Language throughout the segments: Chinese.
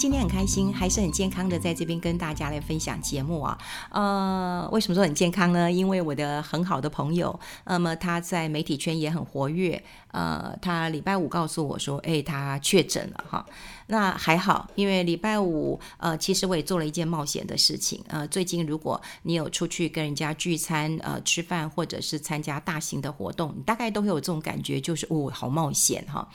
今天很开心，还是很健康的，在这边跟大家来分享节目啊。呃，为什么说很健康呢？因为我的很好的朋友，那么他在媒体圈也很活跃。呃，他礼拜五告诉我说，哎，他确诊了哈。那还好，因为礼拜五，呃，其实我也做了一件冒险的事情。呃，最近如果你有出去跟人家聚餐、呃，吃饭，或者是参加大型的活动，你大概都会有这种感觉，就是哦，好冒险哈。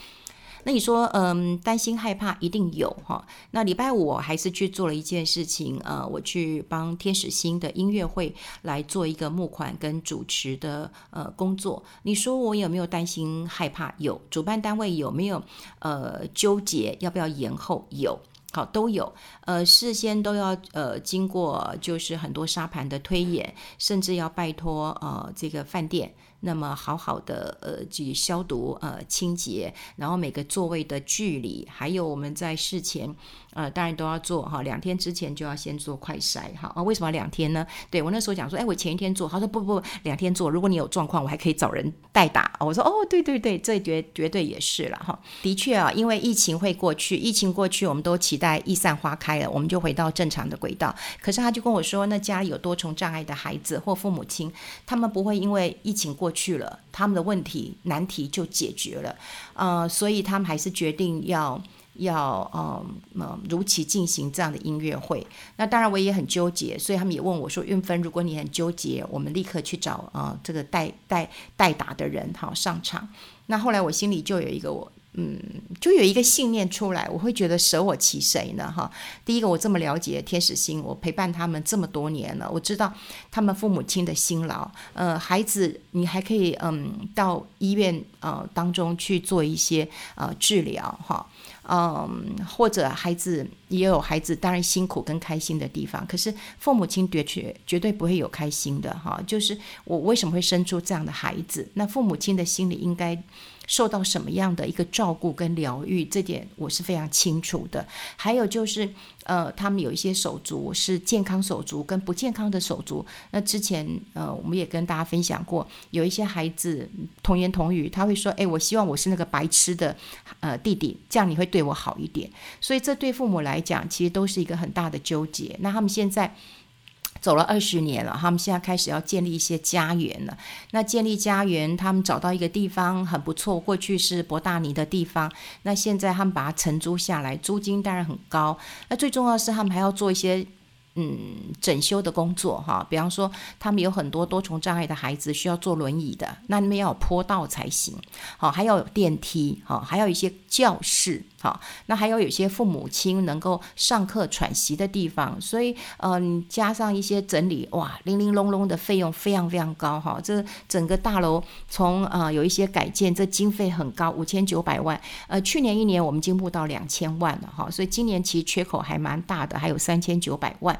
那你说，嗯，担心害怕一定有哈。那礼拜五我还是去做了一件事情，呃，我去帮天使星的音乐会来做一个募款跟主持的呃工作。你说我有没有担心害怕？有。主办单位有没有呃纠结要不要延后？有。好，都有。呃，事先都要呃经过就是很多沙盘的推演，甚至要拜托呃这个饭店。那么好好的呃去消毒呃清洁，然后每个座位的距离，还有我们在事前呃当然都要做哈，两天之前就要先做快筛哈啊，为什么两天呢？对，我那时候讲说，哎，我前一天做，他说不不，两天做，如果你有状况，我还可以找人代打。我说哦，对对对，这绝绝对也是了哈。的确啊，因为疫情会过去，疫情过去，我们都期待一散花开了，我们就回到正常的轨道。可是他就跟我说，那家里有多重障碍的孩子或父母亲，他们不会因为疫情过去了，他们的问题难题就解决了，呃，所以他们还是决定要要呃呃如期进行这样的音乐会。那当然我也很纠结，所以他们也问我说：“运芬，如果你很纠结，我们立刻去找呃这个代代代打的人好上场。”那后来我心里就有一个我。嗯，就有一个信念出来，我会觉得舍我其谁呢？哈，第一个我这么了解天使心，我陪伴他们这么多年了，我知道他们父母亲的辛劳。呃，孩子，你还可以嗯到医院呃当中去做一些呃治疗哈，嗯，或者孩子也有孩子当然辛苦跟开心的地方，可是父母亲的确绝对不会有开心的哈。就是我为什么会生出这样的孩子？那父母亲的心里应该。受到什么样的一个照顾跟疗愈，这点我是非常清楚的。还有就是，呃，他们有一些手足是健康手足跟不健康的手足。那之前，呃，我们也跟大家分享过，有一些孩子童言童语，他会说：“哎，我希望我是那个白痴的，呃，弟弟，这样你会对我好一点。”所以这对父母来讲，其实都是一个很大的纠结。那他们现在。走了二十年了，他们现在开始要建立一些家园了。那建立家园，他们找到一个地方很不错，过去是博大尼的地方，那现在他们把它承租下来，租金当然很高。那最重要是，他们还要做一些。嗯，整修的工作哈，比方说他们有很多多重障碍的孩子需要坐轮椅的，那你们要有坡道才行。好，还要有电梯，好，还有一些教室，好，那还有有些父母亲能够上课喘息的地方。所以，嗯，加上一些整理，哇，零零隆隆的费用非常非常高哈。这整个大楼从呃有一些改建，这经费很高，五千九百万。呃，去年一年我们进步到两千万了哈，所以今年其实缺口还蛮大的，还有三千九百万。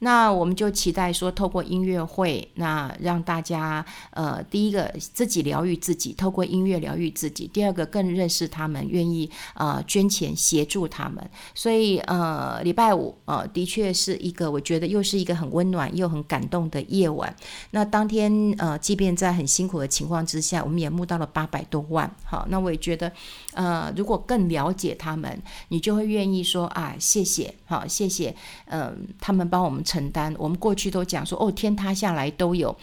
那我们就期待说，透过音乐会，那让大家呃，第一个自己疗愈自己，透过音乐疗愈自己；第二个更认识他们，愿意呃捐钱协助他们。所以呃，礼拜五呃，的确是一个我觉得又是一个很温暖又很感动的夜晚。那当天呃，即便在很辛苦的情况之下，我们也募到了八百多万。好，那我也觉得呃，如果更了解他们，你就会愿意说啊，谢谢，好，谢谢，嗯、他们帮我们。承担，我们过去都讲说，哦，天塌下来都有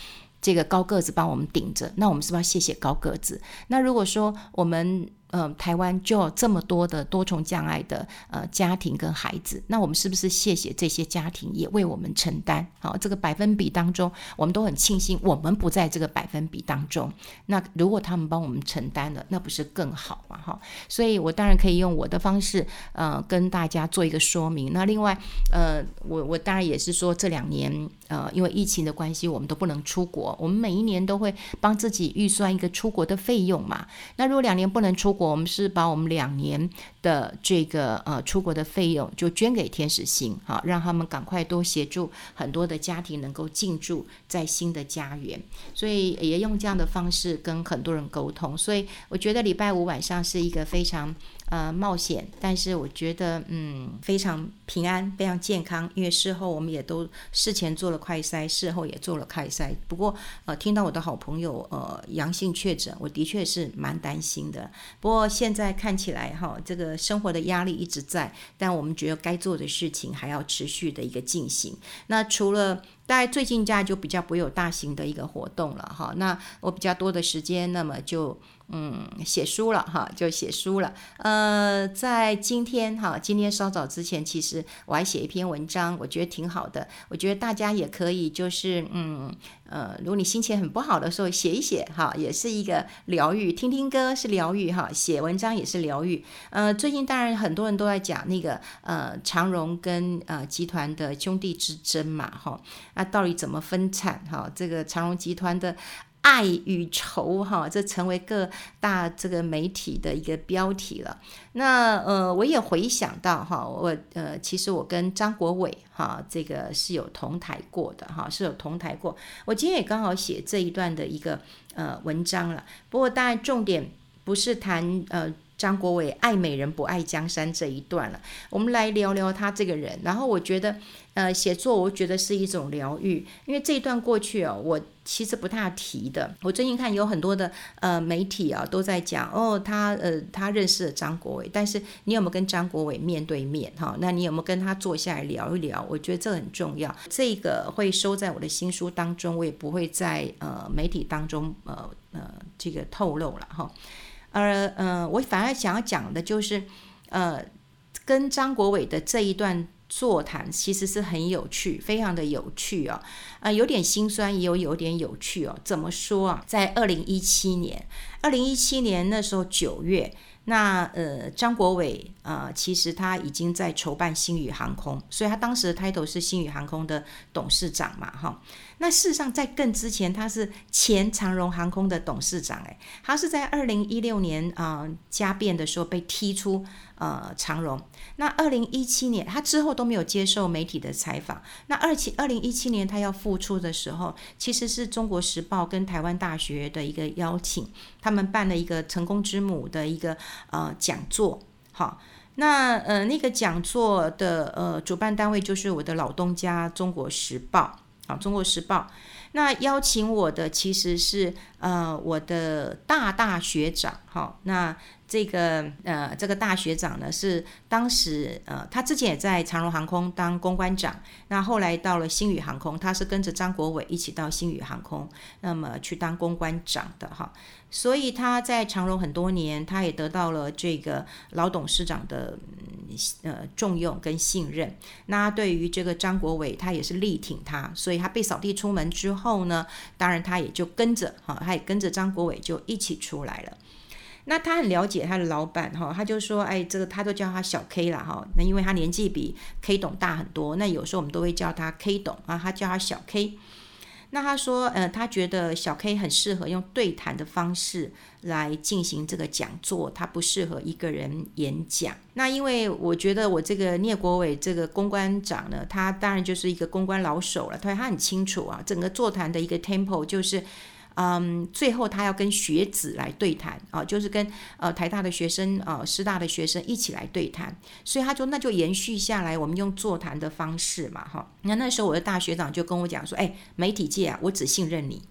这个高个子帮我们顶着，那我们是不是要谢谢高个子？那如果说我们。嗯、台湾就有这么多的多重障碍的呃家庭跟孩子，那我们是不是谢谢这些家庭也为我们承担？好，这个百分比当中，我们都很庆幸我们不在这个百分比当中。那如果他们帮我们承担了，那不是更好吗？哈，所以我当然可以用我的方式，呃，跟大家做一个说明。那另外，呃，我我当然也是说这两年，呃，因为疫情的关系，我们都不能出国，我们每一年都会帮自己预算一个出国的费用嘛。那如果两年不能出国，我们是把我们两年的这个呃出国的费用就捐给天使星，好，让他们赶快多协助很多的家庭能够进驻在新的家园，所以也用这样的方式跟很多人沟通。所以我觉得礼拜五晚上是一个非常呃冒险，但是我觉得嗯非常平安，非常健康。因为事后我们也都事前做了快筛，事后也做了快筛。不过呃听到我的好朋友呃阳性确诊，我的确是蛮担心的。不过现在看起来哈，这个生活的压力一直在，但我们觉得该做的事情还要持续的一个进行。那除了大概最近家就比较不会有大型的一个活动了哈，那我比较多的时间，那么就嗯写书了哈，就写书了。呃，在今天哈，今天稍早之前，其实我还写一篇文章，我觉得挺好的。我觉得大家也可以就是嗯呃，如果你心情很不好的时候，写一写哈，也是一个疗愈。听听歌是疗愈哈，写文章也是疗愈。呃，最近当然很多人都在讲那个呃长荣跟呃集团的兄弟之争嘛哈。那到底怎么分产？哈，这个长荣集团的爱与仇，哈，这成为各大这个媒体的一个标题了。那呃，我也回想到哈，我呃，其实我跟张国伟哈，这个是有同台过的哈，是有同台过。我今天也刚好写这一段的一个呃文章了。不过当然重点不是谈呃。张国伟爱美人不爱江山这一段了，我们来聊聊他这个人。然后我觉得，呃，写作我觉得是一种疗愈，因为这一段过去哦，我其实不太提的。我最近看有很多的呃媒体啊都在讲哦，他呃他认识了张国伟，但是你有没有跟张国伟面对面哈？那你有没有跟他坐下来聊一聊？我觉得这很重要。这个会收在我的新书当中，我也不会在呃媒体当中呃呃这个透露了哈。而呃，我反而想要讲的就是，呃，跟张国伟的这一段座谈其实是很有趣，非常的有趣哦，啊、呃，有点心酸，也有有点有趣哦。怎么说啊？在二零一七年，二零一七年那时候九月，那呃，张国伟啊、其实他已经在筹办星宇航空，所以他当时的 title 是星宇航空的董事长嘛，哈。那事实上，在更之前，他是前长荣航空的董事长，诶，他是在二零一六年啊家变的时候被踢出呃长荣。那二零一七年，他之后都没有接受媒体的采访。那二七二零一七年他要复出的时候，其实是中国时报跟台湾大学的一个邀请，他们办了一个成功之母的一个呃讲座。好，那呃那个讲座的呃主办单位就是我的老东家中国时报。中国时报，那邀请我的其实是呃我的大大学长，好，那这个呃这个大学长呢是当时呃他之前也在长荣航空当公关长，那后来到了星宇航空，他是跟着张国伟一起到星宇航空，那么去当公关长的哈。所以他在长荣很多年，他也得到了这个老董事长的呃重用跟信任。那对于这个张国伟，他也是力挺他，所以他被扫地出门之后呢，当然他也就跟着哈，他也跟着张国伟就一起出来了。那他很了解他的老板哈，他就说，哎，这个他都叫他小 K 了哈。那因为他年纪比 K 董大很多，那有时候我们都会叫他 K 董啊，他叫他小 K。那他说，呃，他觉得小 K 很适合用对谈的方式来进行这个讲座，他不适合一个人演讲。那因为我觉得我这个聂国伟这个公关长呢，他当然就是一个公关老手了，他他很清楚啊，整个座谈的一个 tempo 就是。嗯，最后他要跟学子来对谈啊，就是跟呃台大的学生啊、师大的学生一起来对谈，所以他说那就延续下来，我们用座谈的方式嘛，哈。那那时候我的大学长就跟我讲说，哎，媒体界啊，我只信任你，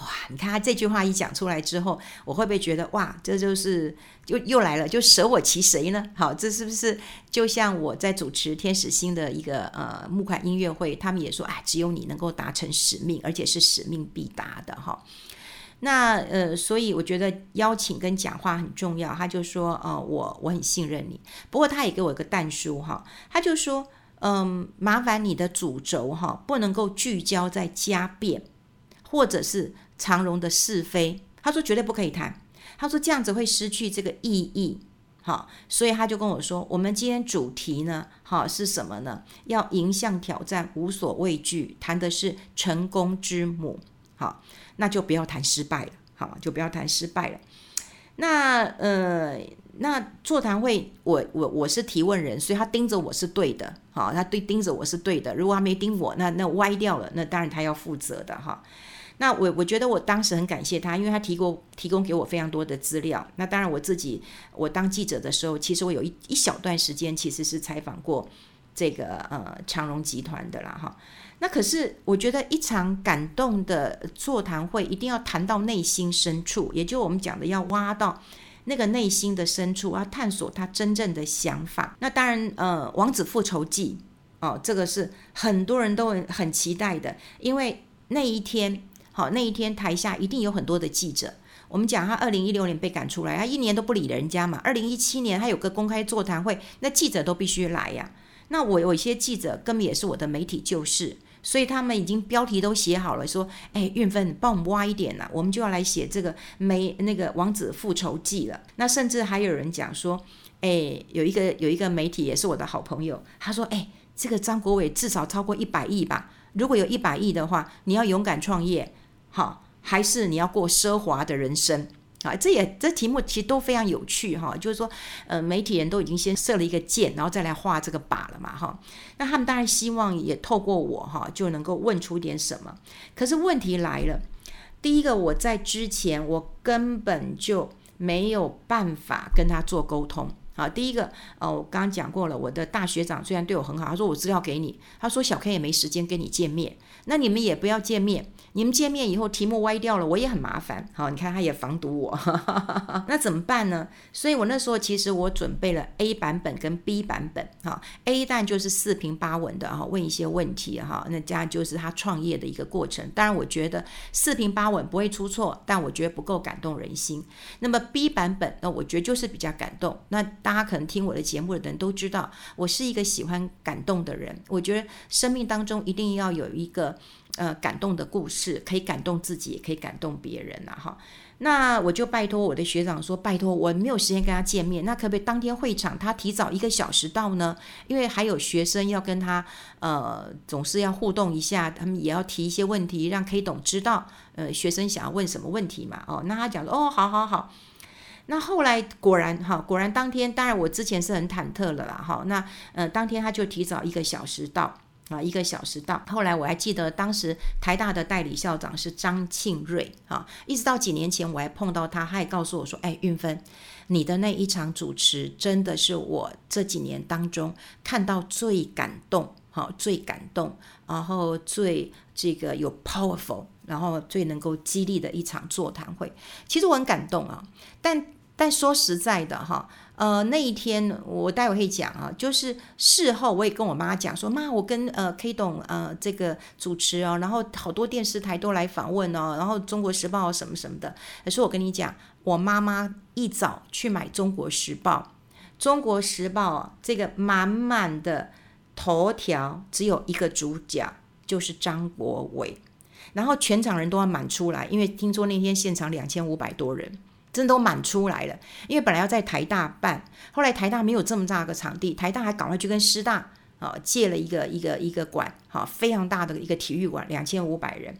哇！你看他这句话一讲出来之后，我会不会觉得哇，这就是又又来了，就舍我其谁呢？好，这是不是就像我在主持天使星的一个呃募款音乐会，他们也说，哎，只有你能够达成使命，而且是使命必达的，哈。那呃，所以我觉得邀请跟讲话很重要。他就说，呃，我我很信任你。不过他也给我一个但书哈，他就说，嗯、麻烦你的主轴哈，不能够聚焦在家变，或者是长荣的是非。他说绝对不可以谈。他说这样子会失去这个意义。好，所以他就跟我说，我们今天主题呢，好是什么呢？要迎向挑战，无所畏惧，谈的是成功之母。好。那就不要谈失败了，好，就不要谈失败了。那呃，那座谈会，我我我是提问人，所以他盯着我是对的，好，他对盯着我是对的。如果他没盯我，那那歪掉了，那当然他要负责的哈。那我我觉得我当时很感谢他，因为他提供提供给我非常多的资料。那当然我自己我当记者的时候，其实我有一一小段时间其实是采访过这个呃长荣集团的啦哈。那可是我觉得一场感动的座谈会一定要谈到内心深处，也就我们讲的要挖到那个内心的深处，要探索他真正的想法。那当然呃《王子复仇记》哦，这个是很多人都很期待的，因为那一天。好，那一天台下一定有很多的记者。我们讲他二零一六年被赶出来，他一年都不理人家嘛。二零一七年他有个公开座谈会，那记者都必须来呀。那我有一些记者根本也是我的媒体旧事，所以他们已经标题都写好了，说：“哎，运分，帮我们挖一点呐，我们就要来写这个没那个王子复仇记了。”那甚至还有人讲说：“哎，有一个有一个媒体也是我的好朋友，他说：‘哎，这个张国伟至少超过一百亿吧？如果有一百亿的话，你要勇敢创业。’”好，还是你要过奢华的人生啊？这也这题目其实都非常有趣哈。就是说，呃，媒体人都已经先设了一个箭，然后再来画这个靶了嘛哈。那他们当然希望也透过我哈，就能够问出点什么。可是问题来了，第一个，我在之前我根本就没有办法跟他做沟通。好，第一个，呃，我刚刚讲过了，我的大学长虽然对我很好，他说我资料给你，他说小 K 也没时间跟你见面，那你们也不要见面。你们见面以后题目歪掉了，我也很麻烦。好，你看他也防堵我，那怎么办呢？所以我那时候其实我准备了 A 版本跟 B 版本。哈，A 段就是四平八稳的哈，问一些问题哈，那这样就是他创业的一个过程。当然，我觉得四平八稳不会出错，但我觉得不够感动人心。那么 B 版本，那我觉得就是比较感动。那大家可能听我的节目的人都知道，我是一个喜欢感动的人。我觉得生命当中一定要有一个。呃，感动的故事可以感动自己，也可以感动别人呐，哈。那我就拜托我的学长说，拜托我没有时间跟他见面，那可不可以当天会场他提早一个小时到呢？因为还有学生要跟他，呃，总是要互动一下，他们也要提一些问题，让 K 董知道，呃，学生想要问什么问题嘛。哦，那他讲说，哦，好好好。那后来果然哈，果然当天，当然我之前是很忐忑了啦，哈。那呃，当天他就提早一个小时到。啊，一个小时到。后来我还记得，当时台大的代理校长是张庆瑞啊，一直到几年前我还碰到他，他也告诉我说：“哎，韵芬，你的那一场主持真的是我这几年当中看到最感动，好，最感动，然后最这个有 powerful，然后最能够激励的一场座谈会。其实我很感动啊，但但说实在的哈。”呃，那一天我待会会讲啊，就是事后我也跟我妈讲说，妈，我跟呃 K 董呃这个主持哦，然后好多电视台都来访问哦，然后中国时报什么什么的。可是我跟你讲，我妈妈一早去买中国时报，中国时报这个满满的头条只有一个主角，就是张国伟，然后全场人都要满出来，因为听说那天现场两千五百多人。真的都满出来了，因为本来要在台大办，后来台大没有这么大个场地，台大还赶快去跟师大啊借了一个一个一个馆，哈，非常大的一个体育馆，两千五百人。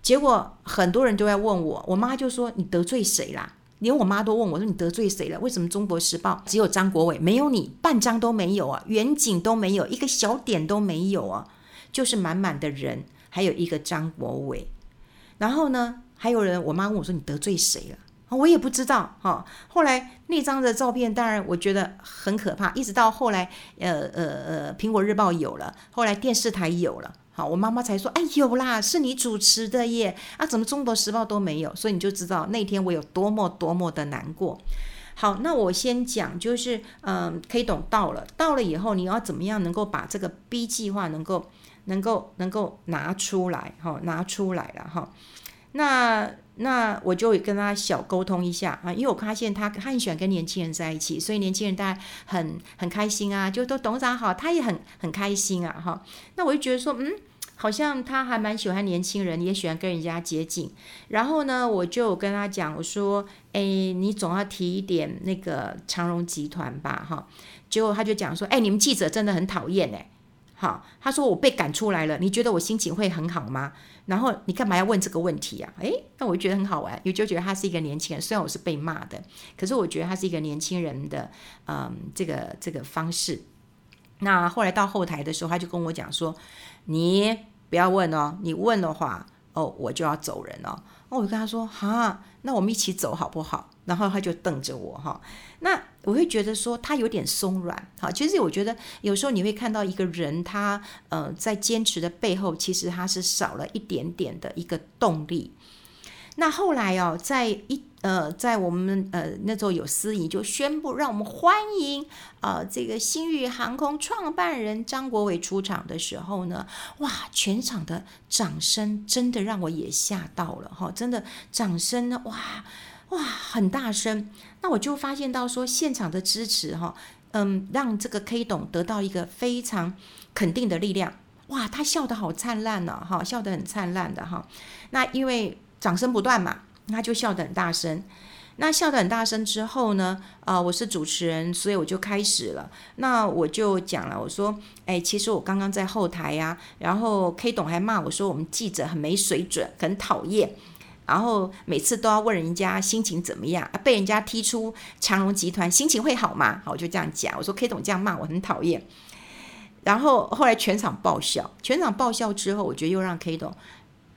结果很多人都在问我，我妈就说：“你得罪谁啦？”连我妈都问我说：“你得罪谁了？为什么中国时报只有张国伟，没有你，半张都没有啊，远景都没有，一个小点都没有啊，就是满满的人，还有一个张国伟。然后呢，还有人，我妈问我说：‘你得罪谁了？’我也不知道哈。后来那张的照片，当然我觉得很可怕。一直到后来，呃呃呃，苹果日报有了，后来电视台有了，好，我妈妈才说，哎，有啦，是你主持的耶。啊，怎么中国时报都没有？所以你就知道那天我有多么多么的难过。好，那我先讲，就是嗯，K 懂到了，到了以后，你要怎么样能够把这个 B 计划能够能够能够拿出来哈，拿出来了哈。那那我就跟他小沟通一下啊，因为我发现他他很喜欢跟年轻人在一起，所以年轻人大家很很开心啊，就都董事长好，他也很很开心啊哈。那我就觉得说，嗯，好像他还蛮喜欢年轻人，也喜欢跟人家接近。然后呢，我就跟他讲，我说，哎，你总要提一点那个长荣集团吧哈。结果他就讲说，哎，你们记者真的很讨厌哎。好，他说我被赶出来了，你觉得我心情会很好吗？然后你干嘛要问这个问题呀？诶，那我就觉得很好玩，我就觉得他是一个年轻人，虽然我是被骂的，可是我觉得他是一个年轻人的，嗯，这个这个方式。那后来到后台的时候，他就跟我讲说：“你不要问哦，你问的话，哦，我就要走人了。那我就跟他说，哈，那我们一起走好不好？然后他就瞪着我哈。那我会觉得说他有点松软。哈，其实我觉得有时候你会看到一个人，他呃在坚持的背后，其实他是少了一点点的一个动力。那后来哦，在一呃，在我们呃那时候有司仪就宣布让我们欢迎呃这个星宇航空创办人张国伟出场的时候呢，哇，全场的掌声真的让我也吓到了哈，真的掌声呢，哇哇很大声。那我就发现到说现场的支持哈，嗯，让这个 K 董得到一个非常肯定的力量。哇，他笑得好灿烂呢，哈，笑得很灿烂的哈。那因为。掌声不断嘛，他就笑得很大声。那笑得很大声之后呢，啊、我是主持人，所以我就开始了。那我就讲了，我说，哎，其实我刚刚在后台呀、啊，然后 K 董还骂我说我们记者很没水准，很讨厌，然后每次都要问人家心情怎么样啊，被人家踢出长荣集团，心情会好吗？好，我就这样讲，我说 K 董这样骂我很讨厌。然后后来全场爆笑，全场爆笑之后，我觉得又让 K 董。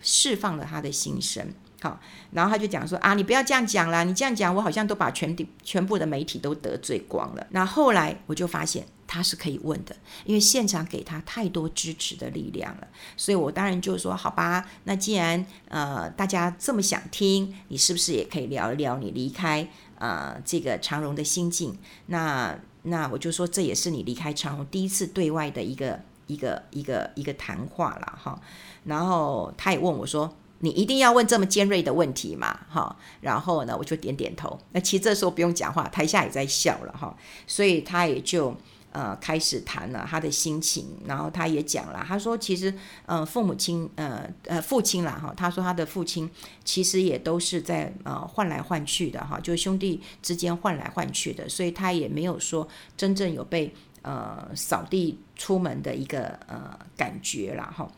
释放了他的心声，好，然后他就讲说啊，你不要这样讲啦，你这样讲，我好像都把全体全部的媒体都得罪光了。那后来我就发现他是可以问的，因为现场给他太多支持的力量了，所以我当然就说好吧，那既然呃大家这么想听，你是不是也可以聊一聊你离开呃这个长荣的心境？那那我就说这也是你离开长荣第一次对外的一个一个一个一个谈话了哈。然后他也问我说：“你一定要问这么尖锐的问题嘛？”哈，然后呢，我就点点头。那其实这时候不用讲话，台下也在笑了哈，所以他也就呃开始谈了他的心情。然后他也讲了，他说：“其实呃父母亲呃呃父亲啦哈，他说他的父亲其实也都是在呃换来换去的哈，就兄弟之间换来换去的，所以他也没有说真正有被呃扫地出门的一个呃感觉了哈。”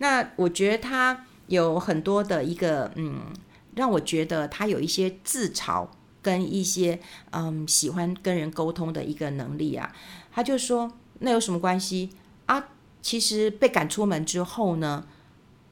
那我觉得他有很多的一个嗯，让我觉得他有一些自嘲跟一些嗯喜欢跟人沟通的一个能力啊。他就说，那有什么关系啊？其实被赶出门之后呢，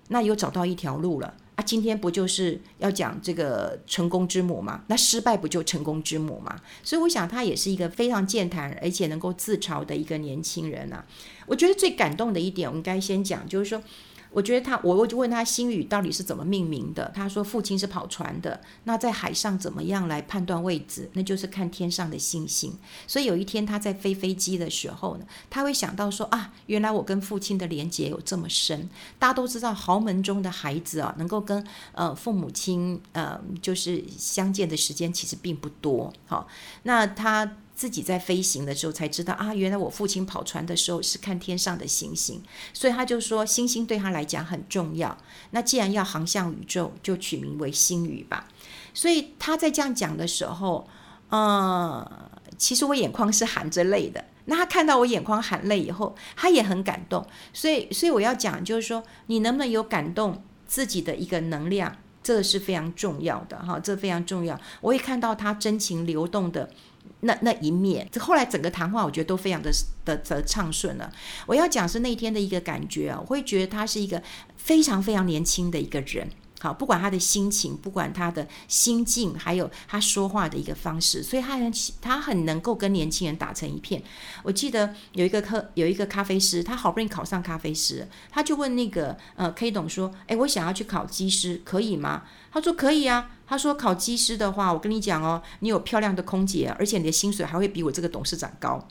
那又找到一条路了啊。今天不就是要讲这个成功之母吗？那失败不就成功之母吗？所以我想他也是一个非常健谈而且能够自嘲的一个年轻人啊。我觉得最感动的一点，我应该先讲，就是说。我觉得他，我我就问他星宇到底是怎么命名的？他说父亲是跑船的，那在海上怎么样来判断位置？那就是看天上的星星。所以有一天他在飞飞机的时候呢，他会想到说啊，原来我跟父亲的连结有这么深。大家都知道豪门中的孩子啊，能够跟呃父母亲呃就是相见的时间其实并不多。好，那他。自己在飞行的时候才知道啊，原来我父亲跑船的时候是看天上的星星，所以他就说星星对他来讲很重要。那既然要航向宇宙，就取名为星宇吧。所以他在这样讲的时候，呃，其实我眼眶是含着泪的。那他看到我眼眶含泪以后，他也很感动。所以，所以我要讲就是说，你能不能有感动自己的一个能量，这是非常重要的哈，这非常重要。我也看到他真情流动的。那那一面，这后来整个谈话，我觉得都非常的的的畅顺了。我要讲是那天的一个感觉啊，我会觉得他是一个非常非常年轻的一个人。好，不管他的心情，不管他的心境，还有他说话的一个方式，所以他很他很能够跟年轻人打成一片。我记得有一个客，有一个咖啡师，他好不容易考上咖啡师，他就问那个呃 K 董说：“诶，我想要去考机师，可以吗？”他说：“可以啊。”他说：“考机师的话，我跟你讲哦，你有漂亮的空姐，而且你的薪水还会比我这个董事长高。”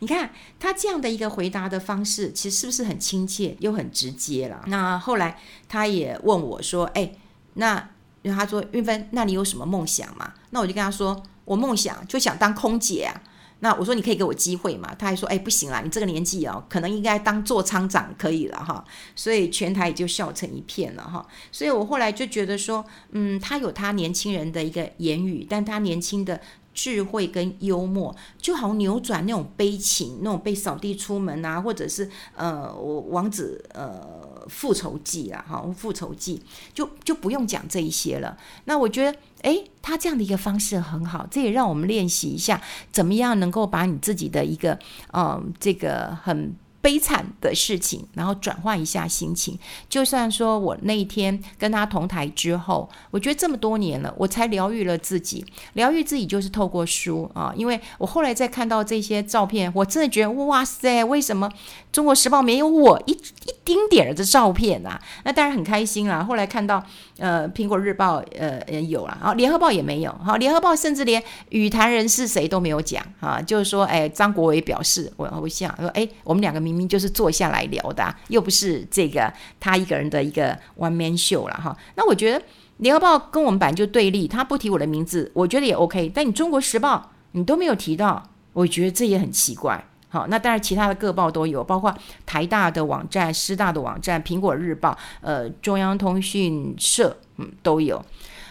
你看他这样的一个回答的方式，其实是不是很亲切又很直接了？那后来他也问我说：“哎，那因为他说韵芬，那你有什么梦想吗？”那我就跟他说：“我梦想就想当空姐啊。”那我说：“你可以给我机会嘛？”他还说：“哎，不行啦，你这个年纪哦，可能应该当座舱长可以了哈。”所以全台也就笑成一片了哈。所以我后来就觉得说，嗯，他有他年轻人的一个言语，但他年轻的。智慧跟幽默，就好扭转那种悲情，那种被扫地出门啊，或者是呃，王子呃复仇记啊，哈，复仇记就就不用讲这一些了。那我觉得，诶，他这样的一个方式很好，这也让我们练习一下，怎么样能够把你自己的一个嗯、呃，这个很悲惨的事情，然后转换一下心情。就算说我那一天跟他同台之后，我觉得这么多年了，我才疗愈了自己。疗愈自己就是透过书啊，因为我后来再看到这些照片，我真的觉得哇塞，为什么中国时报没有我一一丁点儿的照片啊？那当然很开心啦。后来看到呃苹果日报呃也有了，然后联合报也没有。好，联合报甚至连与谈人是谁都没有讲啊，就是说，哎，张国伟表示，我我想说，哎，我们两个明明明就是坐下来聊的啊，又不是这个他一个人的一个 one man show 了哈。那我觉得联合报跟我们版就对立，他不提我的名字，我觉得也 OK。但你中国时报你都没有提到，我觉得这也很奇怪。好，那当然其他的各报都有，包括台大的网站、师大的网站、苹果日报、呃中央通讯社，嗯，都有。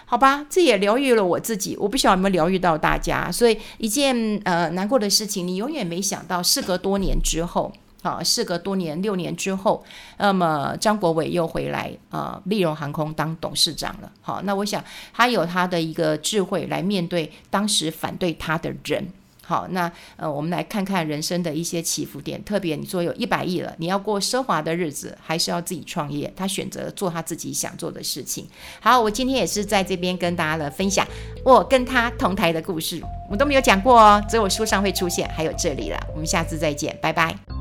好吧，这也疗愈了我自己。我不晓得有没有疗愈到大家。所以一件呃难过的事情，你永远没想到，事隔多年之后，好，事隔多年六年之后，那么张国伟又回来呃立荣航空当董事长了。好，那我想他有他的一个智慧来面对当时反对他的人。好，那呃，我们来看看人生的一些起伏点。特别你说有一百亿了，你要过奢华的日子，还是要自己创业？他选择做他自己想做的事情。好，我今天也是在这边跟大家来分享我跟他同台的故事，我都没有讲过哦，只有书上会出现，还有这里了。我们下次再见，拜拜。